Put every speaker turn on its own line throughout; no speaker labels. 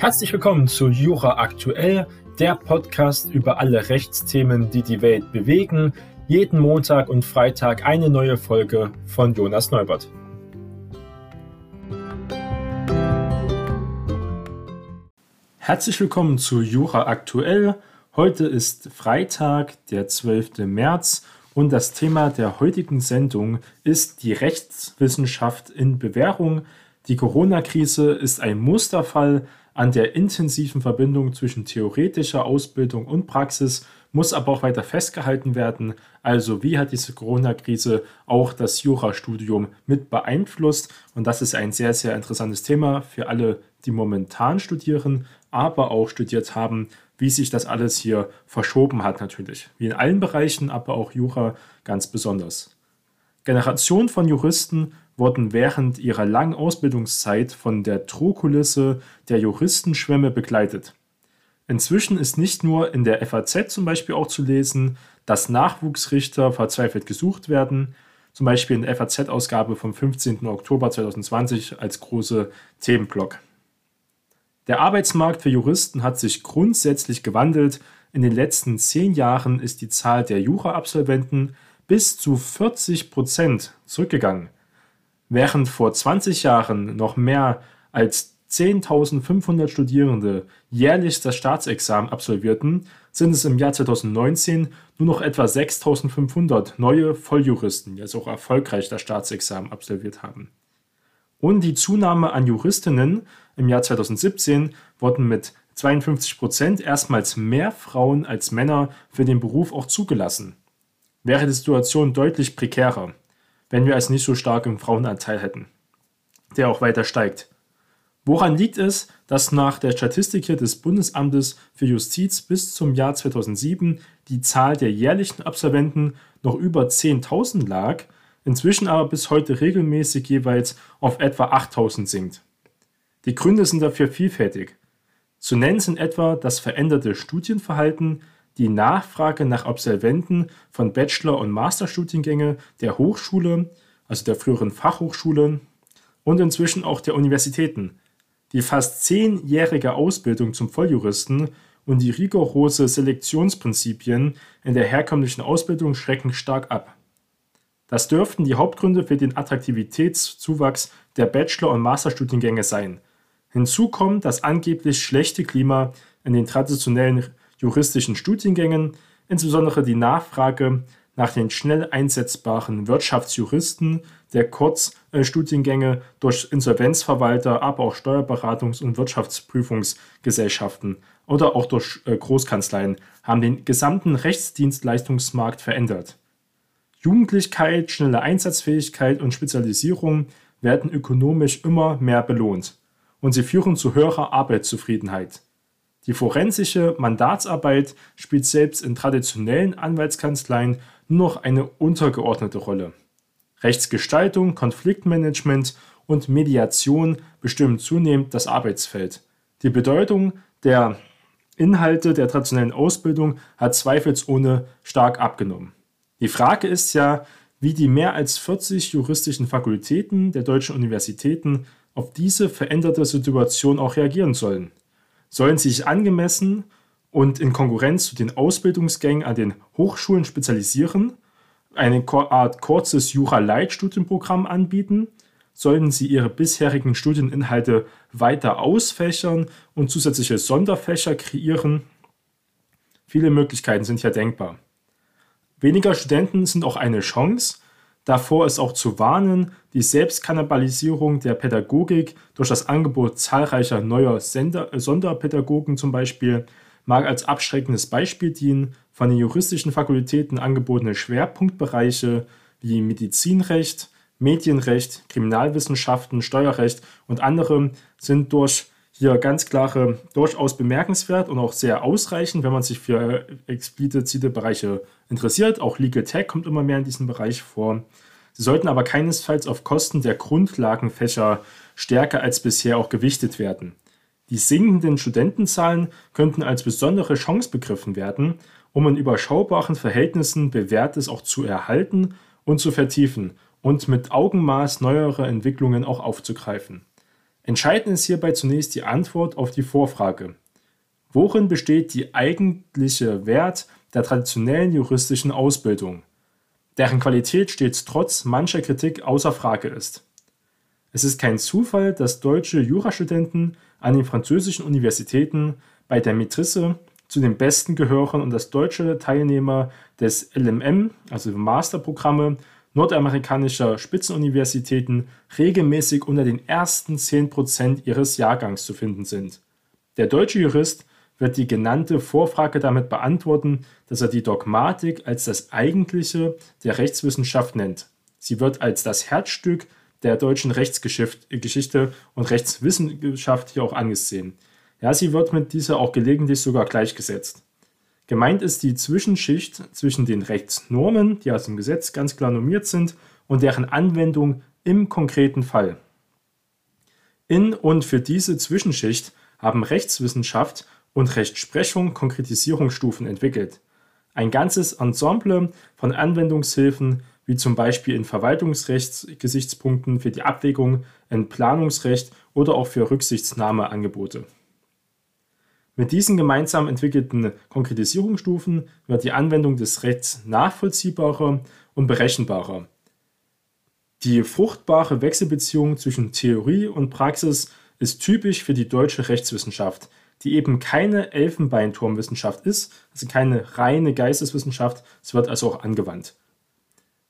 Herzlich willkommen zu Jura Aktuell, der Podcast über alle Rechtsthemen, die die Welt bewegen. Jeden Montag und Freitag eine neue Folge von Jonas Neubert. Herzlich willkommen zu Jura Aktuell. Heute ist Freitag, der 12. März und das Thema der heutigen Sendung ist die Rechtswissenschaft in Bewährung. Die Corona-Krise ist ein Musterfall an der intensiven Verbindung zwischen theoretischer Ausbildung und Praxis muss aber auch weiter festgehalten werden. Also wie hat diese Corona-Krise auch das Jurastudium mit beeinflusst? Und das ist ein sehr, sehr interessantes Thema für alle, die momentan studieren, aber auch studiert haben, wie sich das alles hier verschoben hat natürlich. Wie in allen Bereichen, aber auch Jura ganz besonders. Generationen von Juristen wurden während ihrer langen Ausbildungszeit von der Drohkulisse der Juristenschwemme begleitet. Inzwischen ist nicht nur in der FAZ zum Beispiel auch zu lesen, dass Nachwuchsrichter verzweifelt gesucht werden, zum Beispiel in der FAZ-Ausgabe vom 15. Oktober 2020 als große Themenblock. Der Arbeitsmarkt für Juristen hat sich grundsätzlich gewandelt. In den letzten zehn Jahren ist die Zahl der Jura-Absolventen bis zu 40 Prozent zurückgegangen. Während vor 20 Jahren noch mehr als 10.500 Studierende jährlich das Staatsexamen absolvierten, sind es im Jahr 2019 nur noch etwa 6.500 neue Volljuristen, die also auch erfolgreich das Staatsexamen absolviert haben. Und die Zunahme an Juristinnen im Jahr 2017 wurden mit 52 Prozent erstmals mehr Frauen als Männer für den Beruf auch zugelassen wäre die Situation deutlich prekärer, wenn wir es nicht so stark im Frauenanteil hätten, der auch weiter steigt. Woran liegt es, dass nach der Statistik des Bundesamtes für Justiz bis zum Jahr 2007 die Zahl der jährlichen Absolventen noch über 10.000 lag, inzwischen aber bis heute regelmäßig jeweils auf etwa 8.000 sinkt? Die Gründe sind dafür vielfältig. Zu nennen sind etwa das veränderte Studienverhalten, die Nachfrage nach Absolventen von Bachelor- und Masterstudiengänge der Hochschule, also der früheren Fachhochschule und inzwischen auch der Universitäten. Die fast zehnjährige Ausbildung zum Volljuristen und die rigorose Selektionsprinzipien in der herkömmlichen Ausbildung schrecken stark ab. Das dürften die Hauptgründe für den Attraktivitätszuwachs der Bachelor- und Masterstudiengänge sein. Hinzu kommt das angeblich schlechte Klima in den traditionellen juristischen Studiengängen, insbesondere die Nachfrage nach den schnell einsetzbaren Wirtschaftsjuristen der Kurzstudiengänge durch Insolvenzverwalter, aber auch Steuerberatungs- und Wirtschaftsprüfungsgesellschaften oder auch durch äh, Großkanzleien haben den gesamten Rechtsdienstleistungsmarkt verändert. Jugendlichkeit, schnelle Einsatzfähigkeit und Spezialisierung werden ökonomisch immer mehr belohnt und sie führen zu höherer Arbeitszufriedenheit. Die forensische Mandatsarbeit spielt selbst in traditionellen Anwaltskanzleien nur noch eine untergeordnete Rolle. Rechtsgestaltung, Konfliktmanagement und Mediation bestimmen zunehmend das Arbeitsfeld. Die Bedeutung der Inhalte der traditionellen Ausbildung hat zweifelsohne stark abgenommen. Die Frage ist ja, wie die mehr als 40 juristischen Fakultäten der deutschen Universitäten auf diese veränderte Situation auch reagieren sollen sollen sich angemessen und in Konkurrenz zu den Ausbildungsgängen an den Hochschulen spezialisieren, eine Art kurzes Jura-Light-Studienprogramm anbieten, sollten sie ihre bisherigen Studieninhalte weiter ausfächern und zusätzliche Sonderfächer kreieren. Viele Möglichkeiten sind hier denkbar. Weniger Studenten sind auch eine Chance, Davor ist auch zu warnen, die Selbstkannibalisierung der Pädagogik durch das Angebot zahlreicher neuer Sender äh, Sonderpädagogen zum Beispiel mag als abschreckendes Beispiel dienen. Von den juristischen Fakultäten angebotene Schwerpunktbereiche wie Medizinrecht, Medienrecht, Kriminalwissenschaften, Steuerrecht und andere sind durch hier ganz klare, durchaus bemerkenswert und auch sehr ausreichend, wenn man sich für explizite Bereiche interessiert. Auch Legal Tech kommt immer mehr in diesem Bereich vor. Sie sollten aber keinesfalls auf Kosten der Grundlagenfächer stärker als bisher auch gewichtet werden. Die sinkenden Studentenzahlen könnten als besondere Chance begriffen werden, um in überschaubaren Verhältnissen Bewährtes auch zu erhalten und zu vertiefen und mit Augenmaß neuere Entwicklungen auch aufzugreifen. Entscheidend ist hierbei zunächst die Antwort auf die Vorfrage. Worin besteht die eigentliche Wert der traditionellen juristischen Ausbildung, deren Qualität stets trotz mancher Kritik außer Frage ist? Es ist kein Zufall, dass deutsche Jurastudenten an den französischen Universitäten bei der Maîtrise zu den Besten gehören und dass deutsche Teilnehmer des LMM, also Masterprogramme nordamerikanischer Spitzenuniversitäten, regelmäßig unter den ersten 10% ihres Jahrgangs zu finden sind. Der deutsche Jurist wird die genannte Vorfrage damit beantworten, dass er die Dogmatik als das Eigentliche der Rechtswissenschaft nennt. Sie wird als das Herzstück der deutschen Rechtsgeschichte und Rechtswissenschaft hier auch angesehen. Ja, sie wird mit dieser auch gelegentlich sogar gleichgesetzt. Gemeint ist die Zwischenschicht zwischen den Rechtsnormen, die aus dem Gesetz ganz klar normiert sind, und deren Anwendung im konkreten Fall. In und für diese Zwischenschicht haben Rechtswissenschaft und Rechtsprechung Konkretisierungsstufen entwickelt. Ein ganzes Ensemble von Anwendungshilfen, wie zum Beispiel in Verwaltungsrechtsgesichtspunkten für die Abwägung in Planungsrecht oder auch für Rücksichtnahmeangebote. Mit diesen gemeinsam entwickelten Konkretisierungsstufen wird die Anwendung des Rechts nachvollziehbarer und berechenbarer. Die fruchtbare Wechselbeziehung zwischen Theorie und Praxis ist typisch für die deutsche Rechtswissenschaft, die eben keine Elfenbeinturmwissenschaft ist, also keine reine Geisteswissenschaft, es wird also auch angewandt.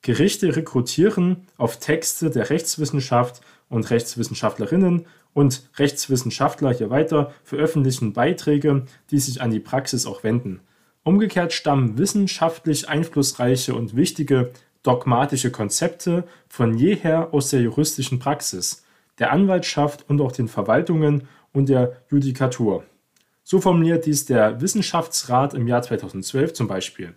Gerichte rekrutieren auf Texte der Rechtswissenschaft und Rechtswissenschaftlerinnen und Rechtswissenschaftler hier weiter veröffentlichen Beiträge, die sich an die Praxis auch wenden. Umgekehrt stammen wissenschaftlich einflussreiche und wichtige dogmatische Konzepte von jeher aus der juristischen Praxis, der Anwaltschaft und auch den Verwaltungen und der Judikatur. So formuliert dies der Wissenschaftsrat im Jahr 2012 zum Beispiel.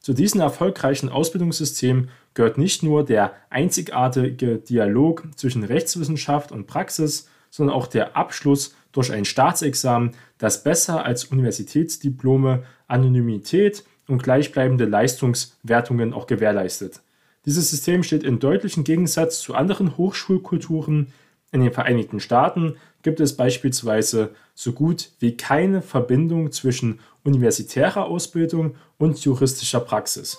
Zu diesem erfolgreichen Ausbildungssystem gehört nicht nur der einzigartige Dialog zwischen Rechtswissenschaft und Praxis, sondern auch der Abschluss durch ein Staatsexamen, das besser als Universitätsdiplome Anonymität und gleichbleibende Leistungswertungen auch gewährleistet. Dieses System steht in deutlichem Gegensatz zu anderen Hochschulkulturen. In den Vereinigten Staaten gibt es beispielsweise so gut wie keine Verbindung zwischen universitärer Ausbildung und juristischer Praxis.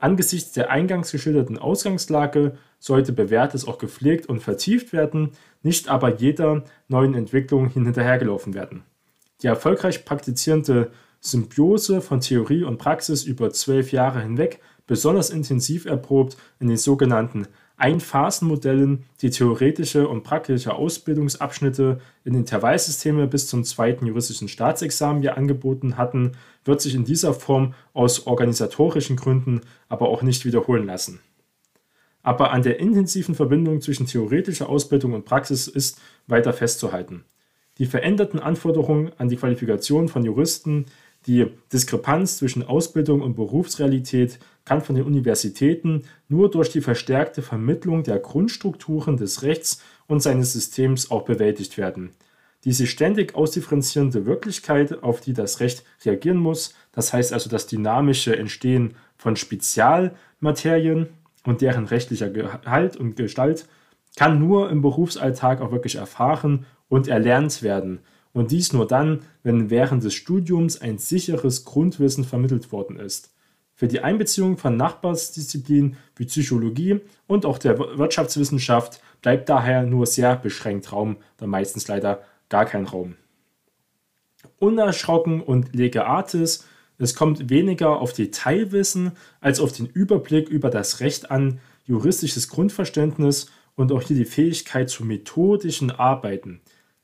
Angesichts der eingangs geschilderten Ausgangslage sollte Bewährtes auch gepflegt und vertieft werden, nicht aber jeder neuen Entwicklung hinterhergelaufen werden. Die erfolgreich praktizierende Symbiose von Theorie und Praxis über zwölf Jahre hinweg, besonders intensiv erprobt in den sogenannten Einphasenmodellen, die theoretische und praktische Ausbildungsabschnitte in Intervallsysteme bis zum zweiten juristischen Staatsexamen hier angeboten hatten, wird sich in dieser Form aus organisatorischen Gründen aber auch nicht wiederholen lassen. Aber an der intensiven Verbindung zwischen theoretischer Ausbildung und Praxis ist weiter festzuhalten. Die veränderten Anforderungen an die Qualifikation von Juristen, die Diskrepanz zwischen Ausbildung und Berufsrealität kann von den Universitäten nur durch die verstärkte Vermittlung der Grundstrukturen des Rechts und seines Systems auch bewältigt werden. Diese ständig ausdifferenzierende Wirklichkeit, auf die das Recht reagieren muss, das heißt also das dynamische Entstehen von Spezialmaterien und deren rechtlicher Gehalt und Gestalt, kann nur im Berufsalltag auch wirklich erfahren und erlernt werden. Und dies nur dann, wenn während des Studiums ein sicheres Grundwissen vermittelt worden ist. Für die Einbeziehung von Nachbarsdisziplinen wie Psychologie und auch der Wirtschaftswissenschaft bleibt daher nur sehr beschränkt Raum, da meistens leider gar kein Raum. Unerschrocken und lege artis, es kommt weniger auf Detailwissen als auf den Überblick über das Recht an, juristisches Grundverständnis und auch hier die Fähigkeit zu methodischen Arbeiten.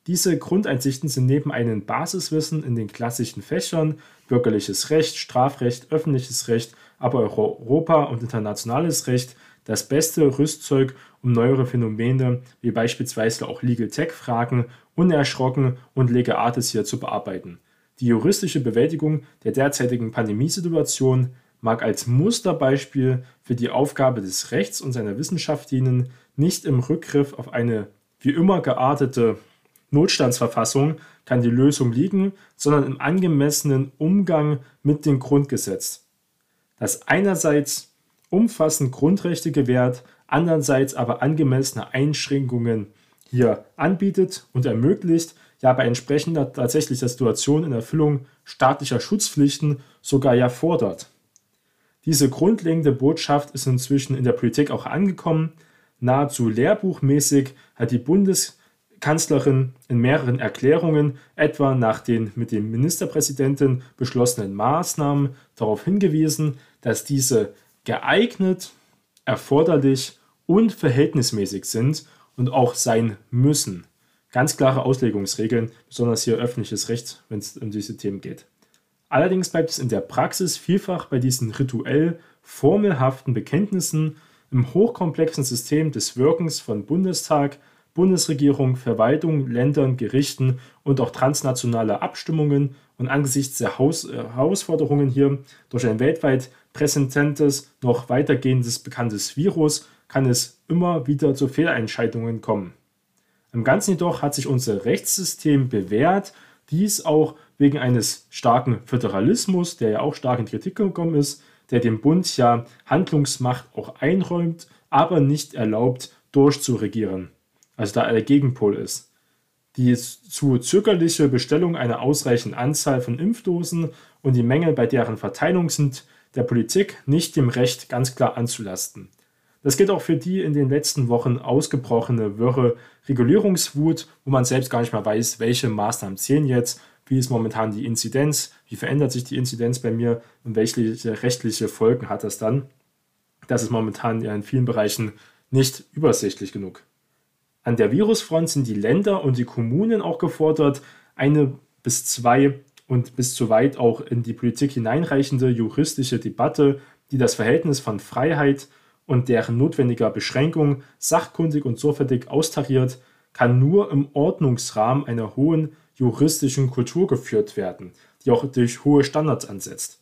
Diese Grundeinsichten sind neben einem Basiswissen in den klassischen Fächern bürgerliches Recht, Strafrecht, öffentliches Recht, aber auch Europa- und internationales Recht das beste Rüstzeug, um neuere Phänomene wie beispielsweise auch Legal Tech-Fragen unerschrocken und lege artis hier zu bearbeiten. Die juristische Bewältigung der derzeitigen Pandemiesituation mag als Musterbeispiel für die Aufgabe des Rechts und seiner Wissenschaft dienen, nicht im Rückgriff auf eine wie immer geartete Notstandsverfassung kann die Lösung liegen, sondern im angemessenen Umgang mit dem Grundgesetz, das einerseits umfassend Grundrechte gewährt, andererseits aber angemessene Einschränkungen hier anbietet und ermöglicht, ja bei entsprechender tatsächlicher Situation in Erfüllung staatlicher Schutzpflichten sogar ja fordert. Diese grundlegende Botschaft ist inzwischen in der Politik auch angekommen. Nahezu lehrbuchmäßig hat die Bundeskanzlerin in mehreren Erklärungen, etwa nach den mit dem Ministerpräsidenten beschlossenen Maßnahmen, darauf hingewiesen, dass diese geeignet, erforderlich und verhältnismäßig sind und auch sein müssen. Ganz klare Auslegungsregeln, besonders hier öffentliches Recht, wenn es um diese Themen geht. Allerdings bleibt es in der Praxis vielfach bei diesen rituell formelhaften Bekenntnissen im hochkomplexen System des Wirkens von Bundestag, Bundesregierung, Verwaltung, Ländern, Gerichten und auch transnationale Abstimmungen und angesichts der Haus äh, Herausforderungen hier durch ein weltweit präsentes, noch weitergehendes bekanntes Virus kann es immer wieder zu Fehlentscheidungen kommen. Im Ganzen jedoch hat sich unser Rechtssystem bewährt, dies auch wegen eines starken Föderalismus, der ja auch stark in Kritik gekommen ist, der dem Bund ja Handlungsmacht auch einräumt, aber nicht erlaubt, durchzuregieren. Also da der Gegenpol ist. Die zu zögerliche Bestellung einer ausreichenden Anzahl von Impfdosen und die Menge bei deren Verteilung sind der Politik nicht dem Recht ganz klar anzulasten. Das gilt auch für die in den letzten Wochen ausgebrochene wirre Regulierungswut, wo man selbst gar nicht mehr weiß, welche Maßnahmen zählen jetzt, wie ist momentan die Inzidenz, wie verändert sich die Inzidenz bei mir und welche rechtliche Folgen hat das dann. Das ist momentan ja in vielen Bereichen nicht übersichtlich genug. An der Virusfront sind die Länder und die Kommunen auch gefordert, eine bis zwei und bis zu weit auch in die Politik hineinreichende juristische Debatte, die das Verhältnis von Freiheit und deren notwendiger Beschränkung sachkundig und sorgfältig austariert, kann nur im Ordnungsrahmen einer hohen juristischen Kultur geführt werden, die auch durch hohe Standards ansetzt.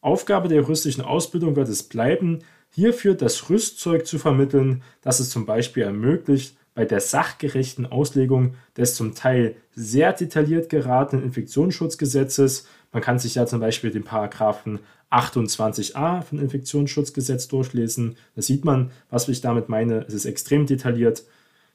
Aufgabe der juristischen Ausbildung wird es bleiben, hierfür das Rüstzeug zu vermitteln, das es zum Beispiel ermöglicht, bei der sachgerechten Auslegung des zum Teil sehr detailliert geratenen Infektionsschutzgesetzes, man kann sich ja zum Beispiel den Paragraphen 28a von Infektionsschutzgesetz durchlesen. Da sieht man, was ich damit meine. Es ist extrem detailliert.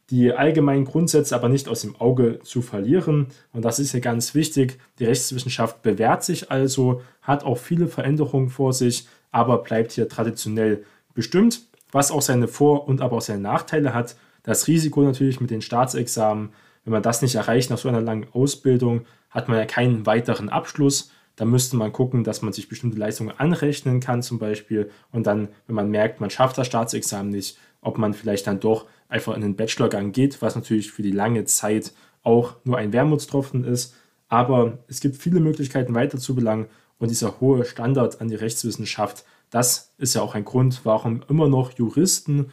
Die allgemeinen Grundsätze aber nicht aus dem Auge zu verlieren. Und das ist hier ganz wichtig. Die Rechtswissenschaft bewährt sich also, hat auch viele Veränderungen vor sich, aber bleibt hier traditionell bestimmt, was auch seine Vor- und aber auch seine Nachteile hat. Das Risiko natürlich mit den Staatsexamen, wenn man das nicht erreicht nach so einer langen Ausbildung, hat man ja keinen weiteren Abschluss. Da müsste man gucken, dass man sich bestimmte Leistungen anrechnen kann zum Beispiel. Und dann, wenn man merkt, man schafft das Staatsexamen nicht, ob man vielleicht dann doch einfach in den Bachelorgang geht, was natürlich für die lange Zeit auch nur ein Wermutstropfen ist. Aber es gibt viele Möglichkeiten weiter zu belangen und dieser hohe Standard an die Rechtswissenschaft, das ist ja auch ein Grund, warum immer noch Juristen,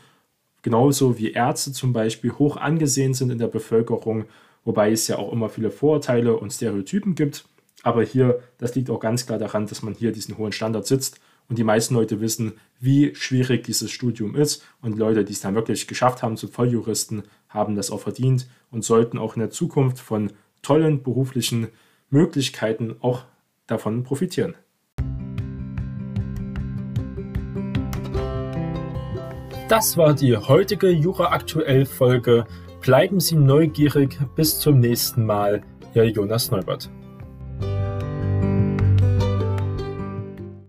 genauso wie Ärzte zum Beispiel, hoch angesehen sind in der Bevölkerung, wobei es ja auch immer viele Vorurteile und Stereotypen gibt. Aber hier, das liegt auch ganz klar daran, dass man hier diesen hohen Standard sitzt und die meisten Leute wissen, wie schwierig dieses Studium ist. Und Leute, die es dann wirklich geschafft haben zu Volljuristen, haben das auch verdient und sollten auch in der Zukunft von tollen beruflichen Möglichkeiten auch davon profitieren. Das war die heutige Jura aktuell Folge. Bleiben Sie neugierig. Bis zum nächsten Mal. Ihr Jonas Neubert.